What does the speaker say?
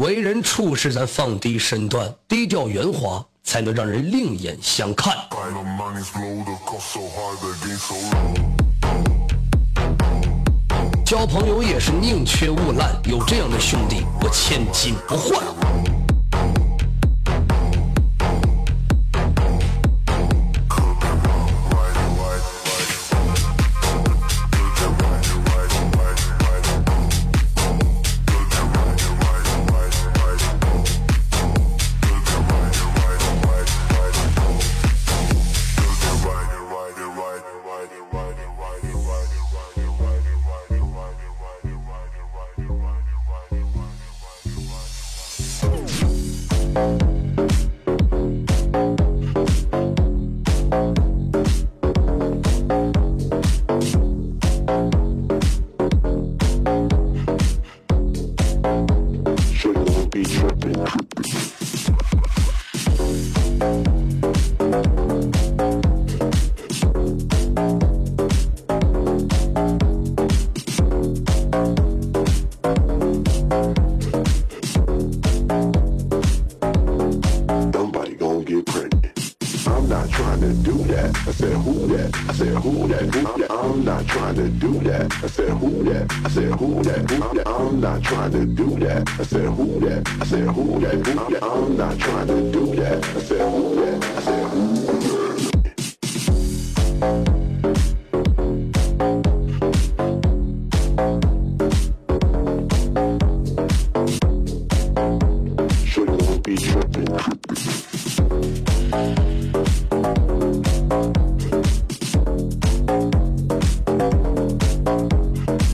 为人处事咱放低身段，低调圆滑，才能让人另眼相看。交朋友也是宁缺毋滥，有这样的兄弟，我千金不换。be tripping, tripping. I'm not trying to do that. I said, who that? I said, who that? Who that? I'm not trying to do that. I said, who that? I said, who that? Who that? I'm not trying to do that. I said, who that? I said, who that? Who that? I'm not trying to do that. I said, who that? I said, who that? Sure you be tripping.